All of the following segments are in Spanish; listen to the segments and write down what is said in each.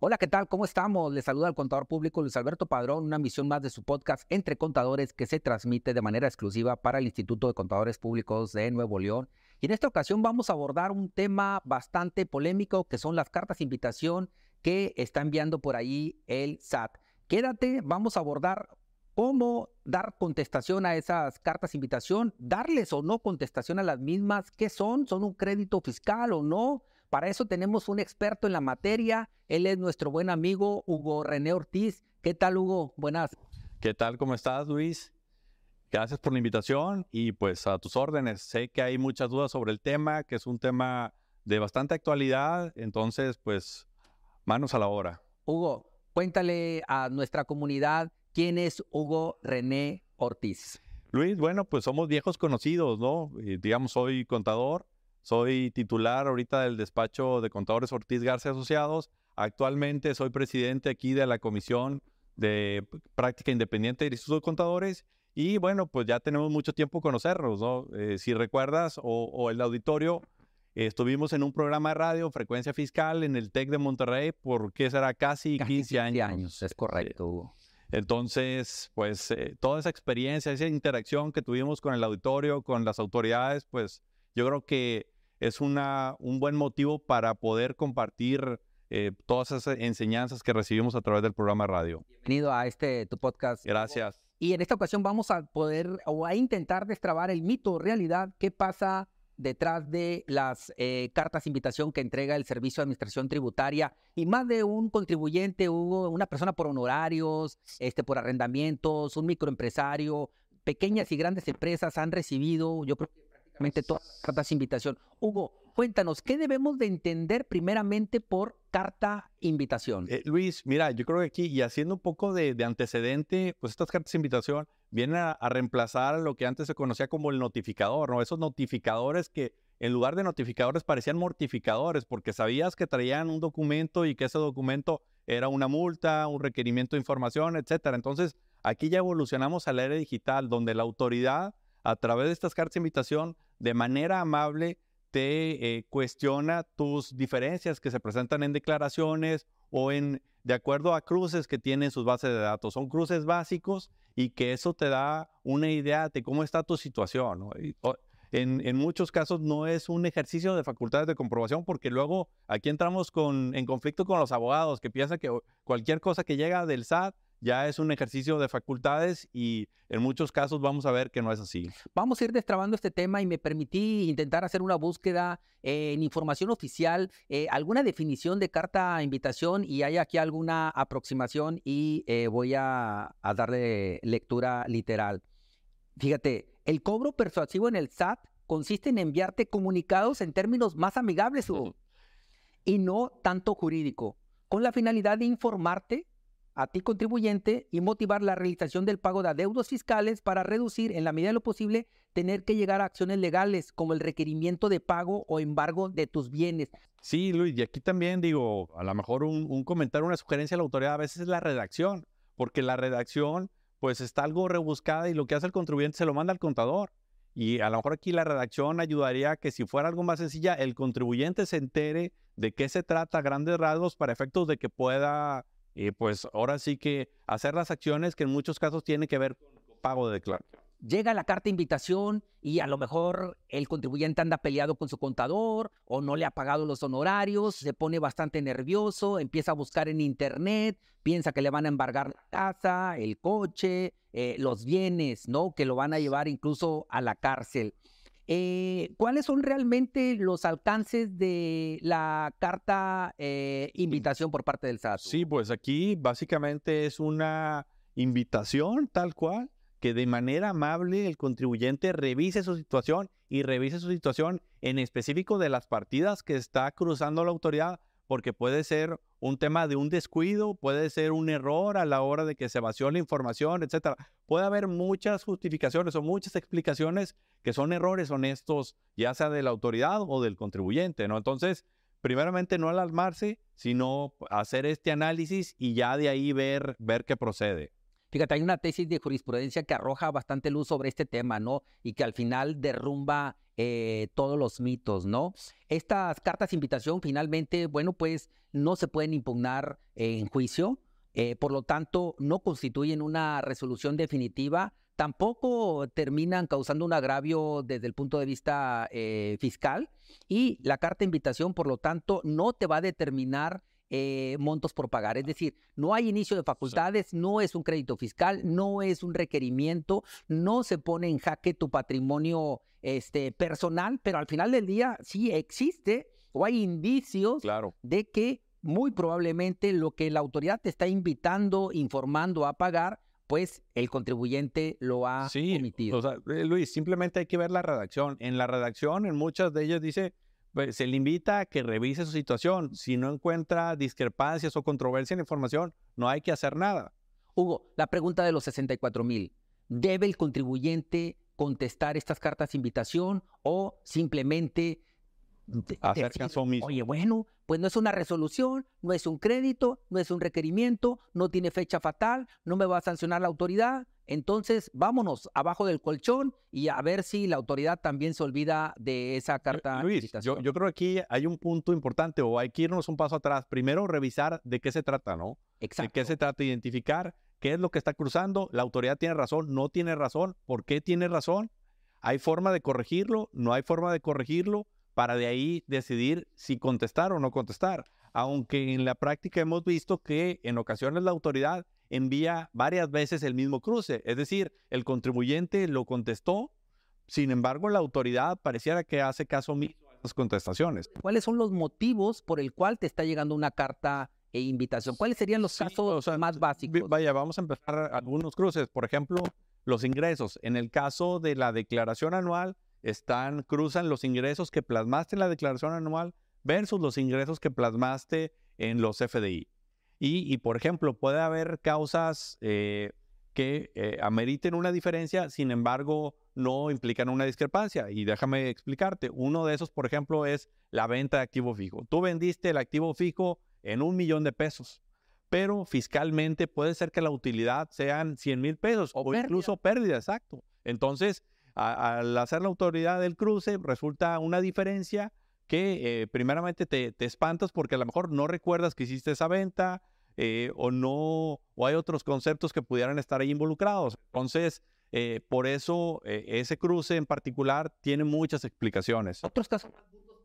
Hola, ¿qué tal? ¿Cómo estamos? Les saluda el contador público Luis Alberto Padrón, una misión más de su podcast Entre Contadores que se transmite de manera exclusiva para el Instituto de Contadores Públicos de Nuevo León. Y en esta ocasión vamos a abordar un tema bastante polémico que son las cartas de invitación que está enviando por ahí el SAT. Quédate, vamos a abordar cómo dar contestación a esas cartas de invitación, darles o no contestación a las mismas, qué son, son un crédito fiscal o no. Para eso tenemos un experto en la materia, él es nuestro buen amigo Hugo René Ortiz. ¿Qué tal Hugo? Buenas. ¿Qué tal? ¿Cómo estás Luis? Gracias por la invitación y pues a tus órdenes. Sé que hay muchas dudas sobre el tema, que es un tema de bastante actualidad, entonces pues manos a la obra. Hugo, cuéntale a nuestra comunidad ¿Quién es Hugo René Ortiz? Luis, bueno, pues somos viejos conocidos, ¿no? digamos, soy contador, soy titular ahorita del despacho de contadores Ortiz García Asociados. Actualmente soy presidente aquí de la Comisión de Práctica Independiente del Instituto de Contadores. Y bueno, pues ya tenemos mucho tiempo conocernos, ¿no? Eh, si recuerdas, o, el auditorio, estuvimos en un programa de radio, Frecuencia Fiscal, en el TEC de Monterrey, por qué será casi 15, años. años. Es correcto, Hugo. Entonces, pues eh, toda esa experiencia, esa interacción que tuvimos con el auditorio, con las autoridades, pues yo creo que es una, un buen motivo para poder compartir eh, todas esas enseñanzas que recibimos a través del programa radio. Bienvenido a este tu podcast. Gracias. Y en esta ocasión vamos a poder o a intentar destrabar el mito o realidad. ¿Qué pasa detrás de las eh, cartas de invitación que entrega el Servicio de Administración Tributaria y más de un contribuyente, hubo una persona por honorarios, este, por arrendamientos, un microempresario, pequeñas y grandes empresas han recibido, yo creo que prácticamente todas cartas de invitación. Hugo, cuéntanos, ¿qué debemos de entender primeramente por carta invitación? Eh, Luis, mira, yo creo que aquí, y haciendo un poco de, de antecedente, pues estas cartas de invitación vienen a, reemplazar lo que antes se conocía como el notificador, ¿no? Esos notificadores que en lugar de notificadores parecían mortificadores porque sabías que traían un documento y que ese documento era una multa, un requerimiento de información, etcétera. Entonces, aquí ya evolucionamos a la era digital donde la autoridad a través de estas cartas de invitación de manera amable te eh, cuestiona tus diferencias que se presentan en declaraciones o en de acuerdo a cruces que tienen sus bases de datos. Son cruces básicos y que eso te da una idea de cómo está tu situación. en, muchos casos no es un ejercicio de facultades de comprobación porque luego aquí entramos en conflicto con los abogados que piensan que cualquier cosa que llega del SAT ya es un ejercicio de facultades y en muchos casos vamos a ver que no es así. Vamos a ir destrabando este tema y me permití intentar hacer una búsqueda en información oficial, eh, alguna definición de carta invitación y hay aquí alguna aproximación y eh, voy a, darle lectura literal. Fíjate, el cobro persuasivo en el SAT consiste en enviarte comunicados en términos más amigables y no tanto jurídico, con la finalidad de informarte a ti contribuyente y motivar la realización del pago de adeudos fiscales para reducir en la medida de lo posible tener que llegar a acciones legales como el requerimiento de pago o embargo de tus bienes. Sí, Luis, y aquí también digo, a lo mejor un, comentario, una sugerencia a la autoridad a veces es la redacción, porque la redacción pues está algo rebuscada y lo que hace el contribuyente se lo manda al contador. Y a lo mejor aquí la redacción ayudaría a que si fuera algo más sencilla, el contribuyente se entere de qué se trata a grandes rasgos para efectos de que pueda y pues ahora sí que hacer las acciones que en muchos casos tienen que ver con pago de declaración. Llega la carta de invitación y a lo mejor el contribuyente anda peleado con su contador o no le ha pagado los honorarios, se pone bastante nervioso, empieza a buscar en internet, piensa que le van a embargar la casa, el coche, eh, los bienes, ¿no? Que lo van a llevar incluso a la cárcel. Eh, ¿Cuáles son realmente los alcances de la carta eh, invitación por parte del SAT? Sí, pues aquí básicamente es una invitación tal cual que de manera amable el contribuyente revise su situación y revise su situación en específico de las partidas que está cruzando la autoridad porque puede ser un tema de un descuido, puede ser un error a la hora de que se vació la información, etcétera. Puede haber muchas justificaciones o muchas explicaciones que son errores honestos, ya sea de la autoridad o del contribuyente, ¿no? Entonces, primeramente no alarmarse, sino hacer este análisis y ya de ahí ver, ver qué procede. Fíjate, hay una tesis de jurisprudencia que arroja bastante luz sobre este tema, ¿no? Y que al final derrumba eh, todos los mitos, ¿no? Estas cartas de invitación finalmente, bueno, pues no se pueden impugnar en juicio, eh, por lo tanto, no constituyen una resolución definitiva, tampoco terminan causando un agravio desde el punto de vista eh, fiscal y la carta de invitación, por lo tanto, no te va a determinar eh, montos por pagar. Es decir, no hay inicio de facultades, no es un crédito fiscal, no es un requerimiento, no se pone en jaque tu patrimonio este, personal, pero al final del día sí existe o hay indicios de que muy probablemente lo que la autoridad te está invitando, informando a pagar, pues el contribuyente lo ha sí, omitido. O sea, eh, Luis, simplemente hay que ver la redacción. En la redacción, en muchas de ellas dice pues, se le invita a que revise su situación. Si no encuentra discrepancias o controversia en la información, no hay que hacer nada. Hugo, la pregunta de los 64 mil. ¿Debe el contribuyente contestar estas cartas de invitación o simplemente Oye, bueno, pues no es una resolución, no es un crédito, no es un requerimiento, no tiene fecha fatal, no me va a sancionar la autoridad, entonces, vámonos abajo del colchón y a ver si la autoridad también se olvida de esa carta. Luis, yo, yo, creo que aquí hay un punto importante o hay que irnos un paso atrás. Primero, revisar de qué se trata, ¿no? Exacto. De qué se trata, identificar qué es lo que está cruzando. La autoridad tiene razón, no tiene razón. ¿Por qué tiene razón? ¿Hay forma de corregirlo? ¿No hay forma de corregirlo? Para de ahí decidir si contestar o no contestar. Aunque en la práctica hemos visto que en ocasiones la autoridad envía varias veces el mismo cruce. Es decir, el contribuyente lo contestó, sin embargo, la autoridad pareciera que hace caso mismo a esas contestaciones. ¿Cuáles son los motivos por el cual te está llegando una carta e invitación? ¿Cuáles serían los casos más básicos? Vaya, vamos a empezar algunos cruces. Por ejemplo, los ingresos. En el caso de la declaración anual, están, cruzan los ingresos que plasmaste en la declaración anual versus los ingresos que plasmaste en los FDI. Y, por ejemplo, puede haber causas eh, que eh, ameriten una diferencia, sin embargo, no implican una discrepancia. Y déjame explicarte, uno de esos, por ejemplo, es la venta de activo fijo. Tú vendiste el activo fijo en un millón de pesos, pero fiscalmente puede ser que la utilidad sean 100 mil pesos o, incluso pérdida, exacto. Entonces, al hacer la autoridad del cruce, resulta una diferencia que eh, primeramente te, espantas porque a lo mejor no recuerdas que hiciste esa venta eh, o no, o hay otros conceptos que pudieran estar ahí involucrados. Entonces, eh, por eso ese cruce en particular tiene muchas explicaciones. Otros casos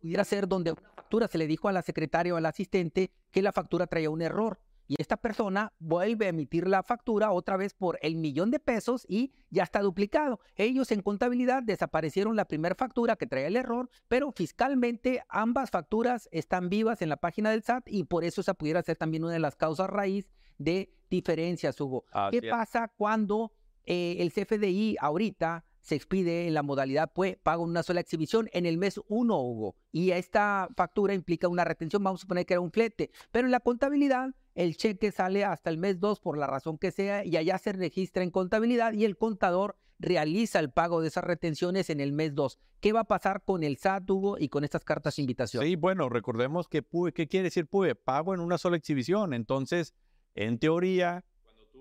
pudiera ser donde una factura se le dijo a la secretaria o al asistente que la factura traía un error y esta persona vuelve a emitir la factura otra vez por el millón de pesos y ya está duplicado. Ellos en contabilidad desaparecieron la primera factura que traía el error, pero fiscalmente ambas facturas están vivas en la página del SAT y por eso esa pudiera ser también una de las causas raíz de diferencias, Hugo. ¿Qué pasa cuando eh, el CFDI ahorita se expide en la modalidad pues pago una sola exhibición en el mes 1, Hugo. Y esta factura implica una retención, vamos a suponer que era un flete. Pero en la contabilidad, el cheque sale hasta el mes 2 por la razón que sea y allá se registra en contabilidad y el contador realiza el pago de esas retenciones en el mes 2. ¿Qué va a pasar con el SAT, y con estas cartas de invitación? Sí, bueno, recordemos que PUE, ¿qué quiere decir PUE? Pago en una sola exhibición. Entonces, en teoría,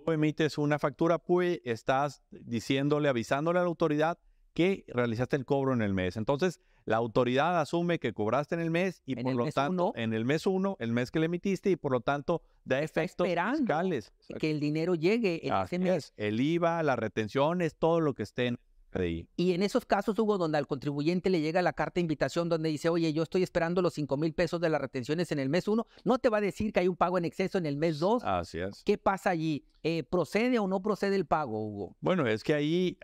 emites una factura PUI, estás diciéndole, avisándole a la autoridad que realizaste el cobro en el mes. Entonces, la autoridad asume que cobraste en el mes y por lo tanto, en el mes uno, el mes que le emitiste y por lo tanto da efectos fiscales. Que el dinero llegue en ese mes. El IVA, las retenciones, todo lo que esté en y en esos casos, Hugo, donde al contribuyente le llega la carta de invitación donde dice, oye, yo estoy esperando los 5 mil pesos de las retenciones en el mes 1, no te va a decir que hay un pago en exceso en el mes 2. Así es. ¿Qué pasa allí? Eh, ¿Procede o no procede el pago, Hugo? Bueno, es que ahí,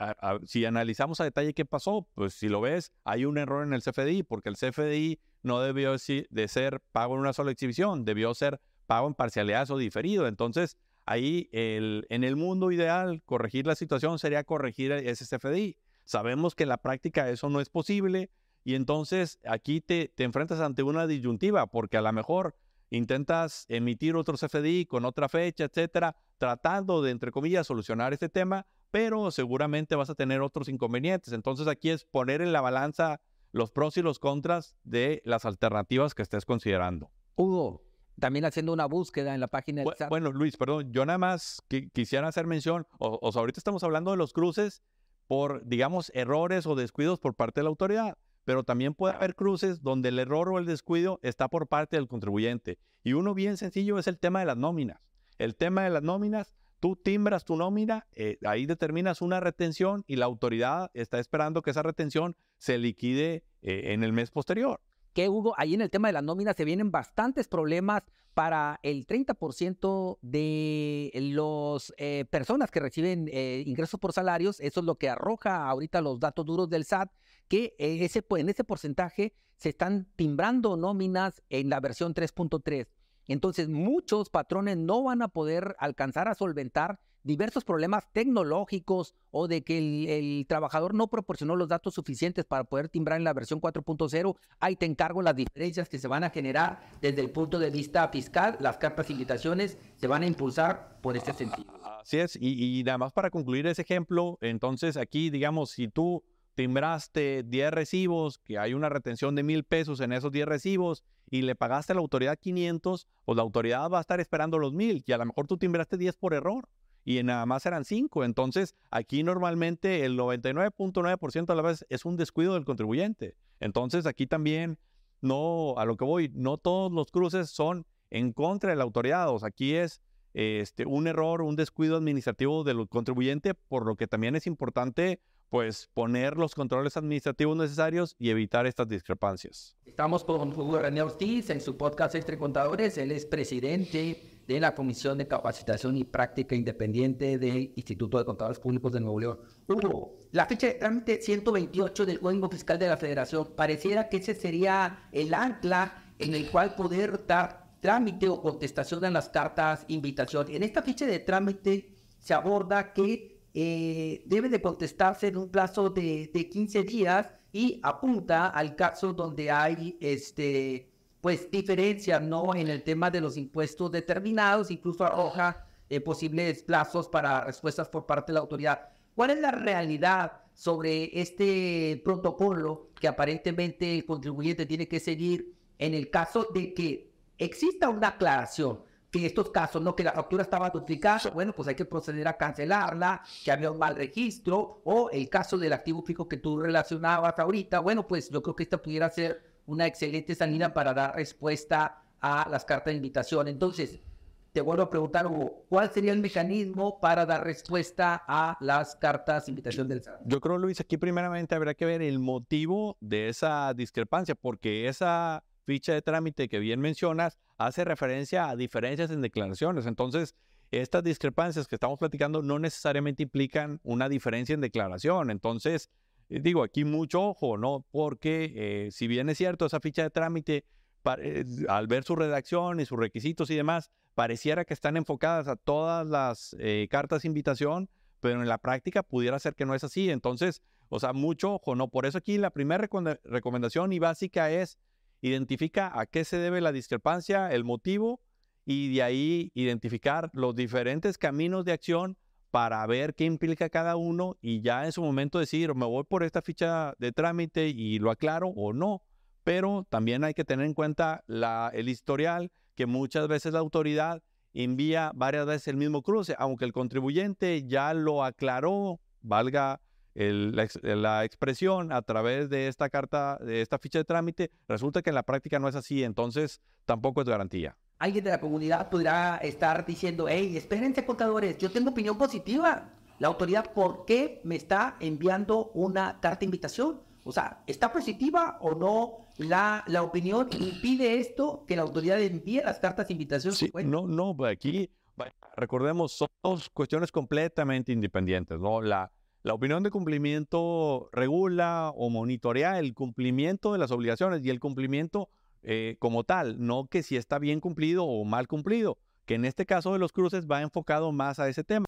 si analizamos a detalle qué pasó, pues si lo ves, hay un error en el CFDI, porque el CFDI no debió de ser pago en una sola exhibición, debió ser pago en parcialidades o diferido. Entonces, Ahí en el mundo ideal, corregir la situación sería corregir ese CFDI. Sabemos que en la práctica eso no es posible y entonces aquí te, te enfrentas ante una disyuntiva porque a lo mejor intentas emitir otro CFDI con otra fecha, etcétera, tratando de, entre comillas, solucionar este tema, pero seguramente vas a tener otros inconvenientes. Entonces aquí es poner en la balanza los pros y los contras de las alternativas que estés considerando. Hugo, también haciendo una búsqueda en la página del SAT. Bueno, Luis, perdón, yo nada más quisiera hacer mención, o, o sea, ahorita estamos hablando de los cruces por, digamos, errores o descuidos por parte de la autoridad, pero también puede haber cruces donde el error o el descuido está por parte del contribuyente. Y uno bien sencillo es el tema de las nóminas. El tema de las nóminas, tú timbras tu nómina, eh, ahí determinas una retención y la autoridad está esperando que esa retención se liquide eh, en el mes posterior que Hugo, ahí en el tema de la nómina se vienen bastantes problemas para el 30% de las eh, personas que reciben eh, ingresos por salarios. Eso es lo que arroja ahorita los datos duros del SAT, que eh, ese, en ese porcentaje se están timbrando nóminas en la versión 3.3. Entonces, muchos patrones no van a poder alcanzar a solventar diversos problemas tecnológicos o de que el, trabajador no proporcionó los datos suficientes para poder timbrar en la versión 4.0, ahí te encargo las diferencias que se van a generar desde el punto de vista fiscal. Las cartas invitaciones se van a impulsar por este sentido. Así es, y, nada más para concluir ese ejemplo, entonces aquí, digamos, si tú timbraste 10 recibos, que hay una retención de mil pesos en esos 10 recibos y le pagaste a la autoridad 500, pues la autoridad va a estar esperando los mil y a lo mejor tú timbraste 10 por error y nada más eran cinco. Entonces, aquí normalmente el 99.9% a la vez es un descuido del contribuyente. Entonces, aquí también, no, a lo que voy, no todos los cruces son en contra de la autoridad. O sea, aquí es este, un error, un descuido administrativo del contribuyente, por lo que también es importante pues poner los controles administrativos necesarios y evitar estas discrepancias. Estamos con Hugo René Ortiz en su podcast Entre Contadores. Él es presidente de la Comisión de Capacitación y Práctica Independiente del Instituto de Contadores Públicos de Nuevo León. Hugo, la fecha de trámite 128 del Código Fiscal de la Federación, pareciera que ese sería el ancla en el cual poder dar trámite o contestación a las cartas invitación. En esta fecha de trámite se aborda que eh, debe de contestarse en un plazo de, de 15 días y apunta al caso donde hay este pues diferencia, ¿no? En el tema de los impuestos determinados, incluso arroja eh, posibles plazos para respuestas por parte de la autoridad. ¿Cuál es la realidad sobre este protocolo que aparentemente el contribuyente tiene que seguir en el caso de que exista una aclaración? Que en estos casos, no que la factura estaba duplicada, bueno, pues hay que proceder a cancelarla, que había un mal registro, o el caso del activo fijo que tú relacionabas ahorita, bueno, pues yo creo que esta pudiera ser una excelente salida para dar respuesta a las cartas de invitación. Entonces, te vuelvo a preguntar, Hugo, ¿cuál sería el mecanismo para dar respuesta a las cartas de invitación del SAT? Yo creo, Luis, aquí primeramente habrá que ver el motivo de esa discrepancia, porque esa ficha de trámite que bien mencionas hace referencia a diferencias en declaraciones. Entonces, estas discrepancias que estamos platicando no necesariamente implican una diferencia en declaración. Entonces, eh, digo, aquí mucho ojo, ¿no? Porque eh, si bien es cierto, esa ficha de trámite, eh, al ver su redacción y sus requisitos y demás, pareciera que están enfocadas a todas las cartas de invitación, pero en la práctica pudiera ser que no es así. Entonces, o sea, mucho ojo, ¿no? Por eso aquí la primera recomendación y básica es identifica a qué se debe la discrepancia, el motivo, y de ahí identificar los diferentes caminos de acción para ver qué implica cada uno y ya en su momento decir, me voy por esta ficha de trámite y lo aclaro o no. Pero también hay que tener en cuenta el historial que muchas veces la autoridad envía varias veces el mismo cruce, aunque el contribuyente ya lo aclaró, valga la, la, expresión a través de esta carta, de esta ficha de trámite, resulta que en la práctica no es así, entonces tampoco es garantía alguien de la comunidad podrá estar diciendo, hey, espérense contadores, yo tengo opinión positiva. La autoridad, ¿por qué me está enviando una carta de invitación? O sea, ¿está positiva o no la, la opinión? ¿Impide esto que la autoridad envíe las cartas de invitación? Sí, no, no, aquí, recordemos, son dos cuestiones completamente independientes, ¿no? La, la opinión de cumplimiento regula o monitorea el cumplimiento de las obligaciones y el cumplimiento eh, como tal, no que si está bien cumplido o mal cumplido, que en este caso de los cruces va enfocado más a ese tema.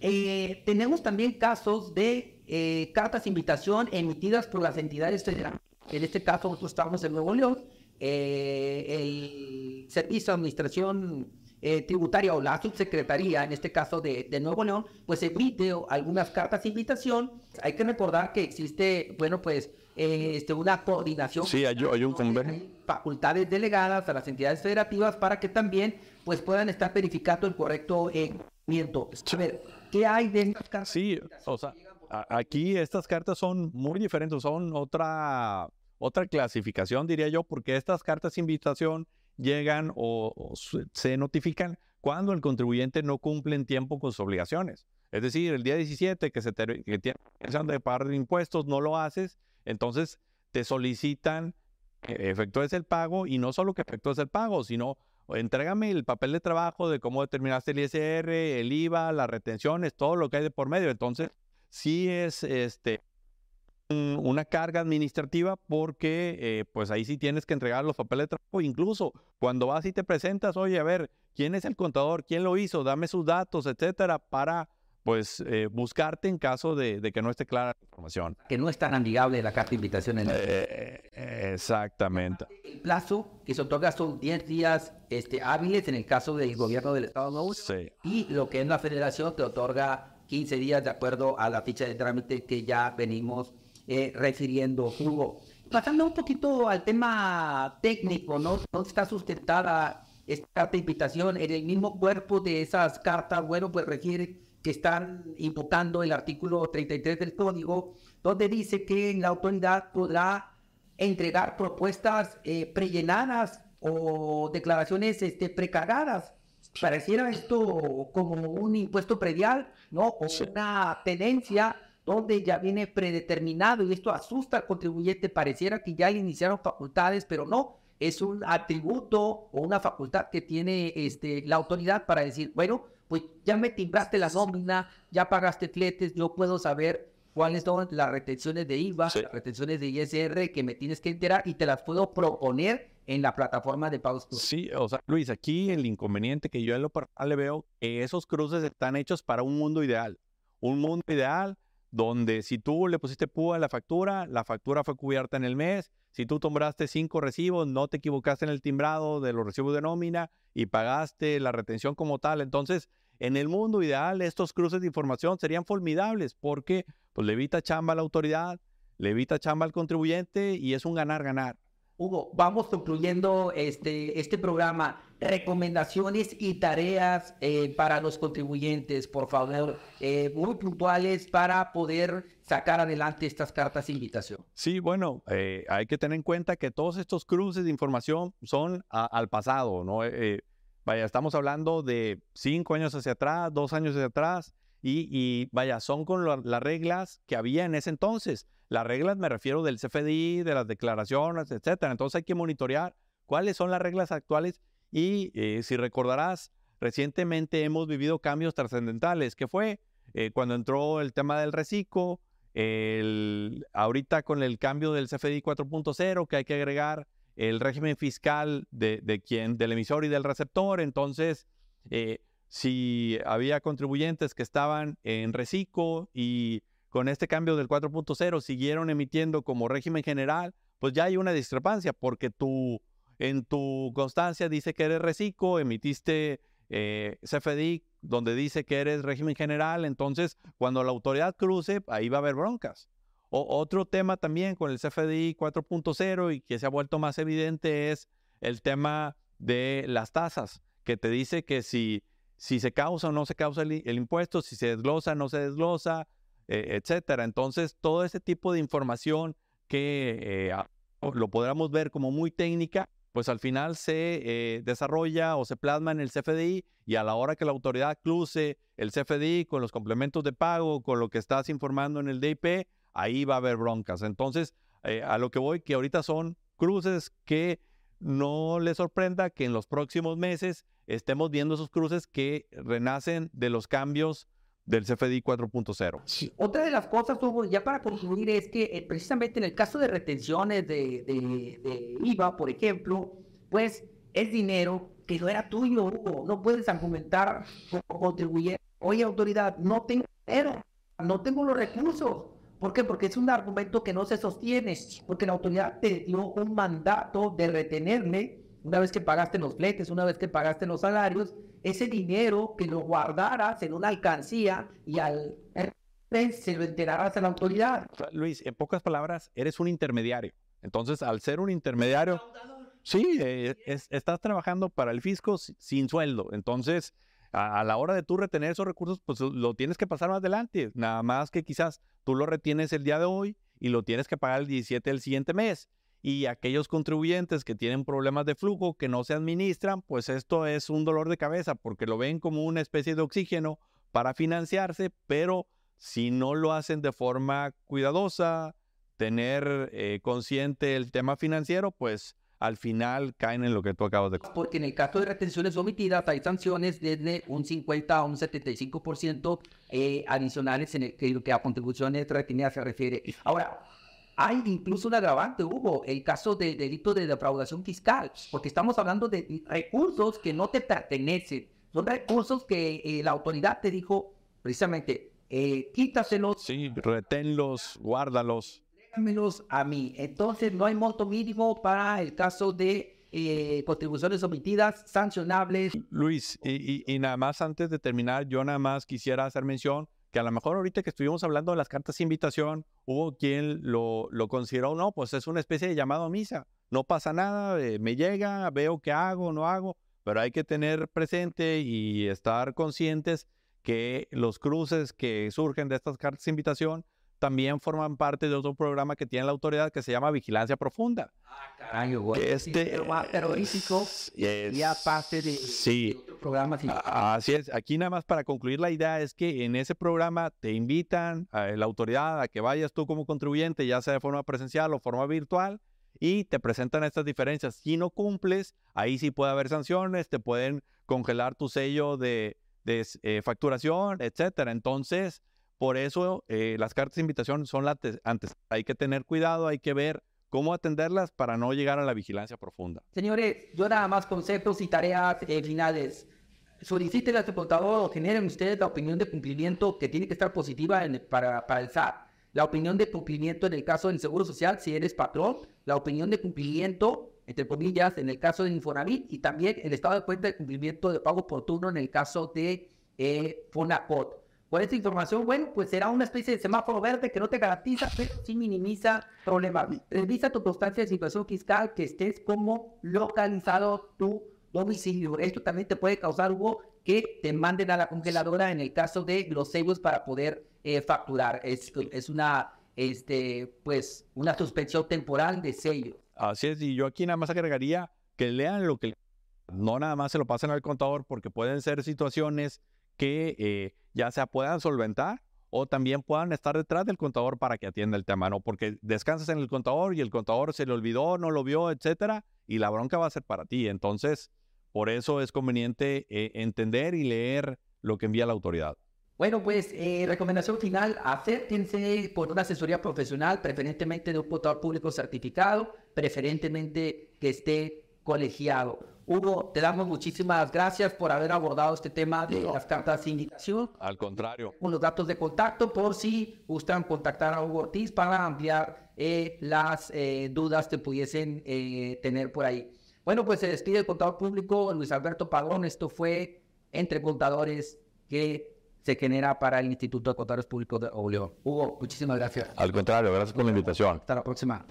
Eh, tenemos también casos de eh, cartas de invitación emitidas por las entidades federales. En este caso nosotros estamos en Nuevo León, el Servicio de Administración Tributaria o la subsecretaría, en este caso de, de, Nuevo León, pues emite algunas cartas de invitación. Hay que recordar que existe, bueno, pues eh, este, una coordinación. Sí, hay, hay un convenio. Facultades delegadas a las entidades federativas para que también pues, puedan estar verificando el correcto cumplimiento. A ver, ¿qué hay de estas cartas? Sí, o sea, aquí estas cartas son muy diferentes, son otra, otra clasificación, diría yo, porque estas cartas de invitación llegan o, se notifican cuando el contribuyente no cumple en tiempo con sus obligaciones. Es decir, el día 17 que se te que de pagar impuestos, no lo haces, entonces te solicitan que efectúes el pago y no solo que efectúes el pago, sino entrégame el papel de trabajo de cómo determinaste el ISR, el IVA, las retenciones, todo lo que hay de por medio. Entonces, sí es este una carga administrativa porque eh, pues ahí sí tienes que entregar los papeles de trabajo. Incluso cuando vas y te presentas, oye, a ver, ¿quién es el contador? ¿Quién lo hizo? Dame sus datos, etcétera, para pues eh, buscarte en caso de, que no esté clara la información. Que no es tan amigable la carta de invitación en el... Eh, exactamente. El plazo que se otorga son 10 días este, hábiles en el caso del gobierno del Estado Nuevo. Sí. Y lo que es la federación te otorga 15 días de acuerdo a la ficha de trámite que ya venimos eh, refiriendo, Hugo. Pasando un poquito al tema técnico, ¿no? ¿No está sustentada esta invitación en el mismo cuerpo de esas cartas? Bueno, pues refiere que están imputando el artículo 33 del código, donde dice que la autoridad podrá entregar propuestas eh, prellenadas o declaraciones este, precargadas. Pareciera esto como un impuesto predial, ¿no? O una tenencia donde ya viene predeterminado y esto asusta al contribuyente. Pareciera que ya le iniciaron facultades, pero no. Es un atributo o una facultad que tiene este, la autoridad para decir, bueno, pues ya me timbraste la nómina, ya pagaste fletes, yo puedo saber cuáles son las retenciones de IVA, las retenciones de ISR que me tienes que enterar y te las puedo proponer en la plataforma de pagos. Sí, o sea, Luis, aquí el inconveniente que yo en lo personal le veo, que esos cruces están hechos para un mundo ideal. Un mundo ideal donde si tú le pusiste púa a la factura, la factura fue cubierta en el mes, si tú tombraste cinco recibos, no te equivocaste en el timbrado de los recibos de nómina y pagaste la retención como tal, entonces en el mundo ideal estos cruces de información serían formidables. Porque pues, le evita chamba a la autoridad, le evita chamba al contribuyente y es un ganar-ganar. Hugo, vamos concluyendo este, este programa. Recomendaciones y tareas eh, para los contribuyentes, por favor, eh, muy puntuales para poder sacar adelante estas cartas de invitación. Sí, bueno, eh, hay que tener en cuenta que todos estos cruces de información son al pasado, ¿no? vaya, estamos hablando de cinco años hacia atrás, dos años hacia atrás, y, vaya, son con las reglas que había en ese entonces. Las reglas me refiero del CFDI, de las declaraciones, etcétera. Entonces hay que monitorear cuáles son las reglas actuales y eh, si recordarás, recientemente hemos vivido cambios trascendentales, que fue eh, cuando entró el tema del reciclo, el, ahorita con el cambio del CFDI 4.0, que hay que agregar el régimen fiscal de, de, quien, del emisor y del receptor. Entonces, eh, si había contribuyentes que estaban en reciclo y con este cambio del 4.0 siguieron emitiendo como régimen general, pues ya hay una discrepancia porque tú en tu constancia dice que eres reciclo, emitiste eh, CFDI donde dice que eres régimen general, entonces cuando la autoridad cruce, ahí va a haber broncas. Otro tema también con el CFDI 4.0 y que se ha vuelto más evidente es el tema de las tasas, que te dice que si, si se causa o no se causa el, impuesto, si se desglosa o no se desglosa, eh, etcétera. Entonces, todo ese tipo de información que eh, lo podríamos ver como muy técnica, pues al final se eh, desarrolla o se plasma en el CFDI y a la hora que la autoridad cruce el CFDI con los complementos de pago, con lo que estás informando en el DIP, ahí va a haber broncas. Entonces, a lo que voy, que ahorita son cruces que no le sorprenda que en los próximos meses estemos viendo esos cruces que renacen de los cambios del CFDI 4.0. Otra de las cosas, Hugo, ya para concluir, es que eh, precisamente en el caso de retenciones de, de, IVA, por ejemplo, pues es dinero que no era tuyo, Hugo. No puedes argumentar como contribuyente, oye, autoridad, no tengo dinero, no tengo los recursos. ¿Por qué? Porque es un argumento que no se sostiene, porque la autoridad te dio un mandato de retenerme una vez que pagaste los fletes, una vez que pagaste los salarios, ese dinero que lo guardaras en una alcancía y al se lo enterarás a la autoridad. Luis, en pocas palabras, eres un intermediario. Entonces, al ser un intermediario, sí, eh, estás trabajando para el fisco sin sueldo. Entonces, a, la hora de tú retener esos recursos, pues lo tienes que pasar más adelante. Nada más que quizás tú lo retienes el día de hoy y lo tienes que pagar el 17 del siguiente mes. Y aquellos contribuyentes que tienen problemas de flujo que no se administran, pues esto es un dolor de cabeza porque lo ven como una especie de oxígeno para financiarse, pero si no lo hacen de forma cuidadosa, tener eh, consciente el tema financiero, pues al final caen en lo que tú acabas de Porque en el caso de retenciones omitidas hay sanciones desde un 50 a un 75% eh, adicionales en el que, que a contribuciones retenidas se refiere. Ahora, hay incluso un agravante, Hugo, el caso de delito de defraudación fiscal, porque estamos hablando de recursos que no te pertenecen, son recursos que eh, la autoridad te dijo precisamente, eh, quítaselos. Sí, reténlos, guárdalos. Déjamelos a mí. Entonces no hay monto mínimo para el caso de eh, contribuciones omitidas sancionables. Luis, y, y, nada más antes de terminar, yo nada más quisiera hacer mención que a lo mejor ahorita que estuvimos hablando de las cartas de invitación, hubo quien lo, lo consideró, no, pues es una especie de llamado a misa, no pasa nada, eh, me llega, veo qué hago, no hago, pero hay que tener presente y estar conscientes que los cruces que surgen de estas cartas de invitación también forman parte de otro programa que tiene la autoridad que se llama Vigilancia Profunda. Ah, caray, güey. Este más terrorífico y aparte de, sí, otro programa. Así es. Aquí nada más para concluir la idea es que en ese programa te invitan a la autoridad a que vayas tú como contribuyente, ya sea de forma presencial o forma virtual, y te presentan estas diferencias. Si no cumples, ahí sí puede haber sanciones, te pueden congelar tu sello de, de eh, facturación, etcétera. Entonces, por eso eh, las cartas de invitación son las antes. Hay que tener cuidado, hay que ver cómo atenderlas para no llegar a la vigilancia profunda. Señores, yo nada más conceptos y tareas eh, finales. Soliciten a su contador o generen ustedes la opinión de cumplimiento que tiene que estar positiva para, para el SAT. La opinión de cumplimiento en el caso del Seguro Social, si eres patrón. La opinión de cumplimiento entre comillas, en el caso de Infonavit y también el estado de cuenta de cumplimiento de pago oportuno en el caso de eh, Fonacot. Esta información, bueno, pues será una especie de semáforo verde que no te garantiza, pero sí minimiza problemas. Revisa tu constancia de situación fiscal, que estés como localizado tu domicilio. Esto también te puede causar, Hugo, que te manden a la congeladora en el caso de los sellos para poder eh, facturar. Es, una, este, pues, una suspensión temporal de sellos. Así es, y yo aquí nada más agregaría que lean lo que no nada más se lo pasen al contador porque pueden ser situaciones que eh, ya se puedan solventar o también puedan estar detrás del contador para que atienda el tema, ¿no? Porque descansas en el contador y el contador se le olvidó, no lo vio, etcétera, y la bronca va a ser para ti. Entonces, por eso es conveniente eh, entender y leer lo que envía la autoridad. Bueno, pues eh, recomendación final, acérquense por una asesoría profesional, preferentemente de un contador público certificado, preferentemente que esté colegiado. Hugo, te damos muchísimas gracias por haber abordado este tema de las cartas de invitación. Al contrario. Con los datos de contacto por si gustan contactar a Hugo Ortiz para ampliar eh, las eh, dudas que pudiesen tener por ahí. Bueno, pues se despide el contador público Luis Alberto Padrón. Esto fue Entre Contadores que se genera para el Instituto de Contadores Públicos de Obleón. Hugo, muchísimas gracias. Al contrario, gracias por la invitación. Hasta la próxima.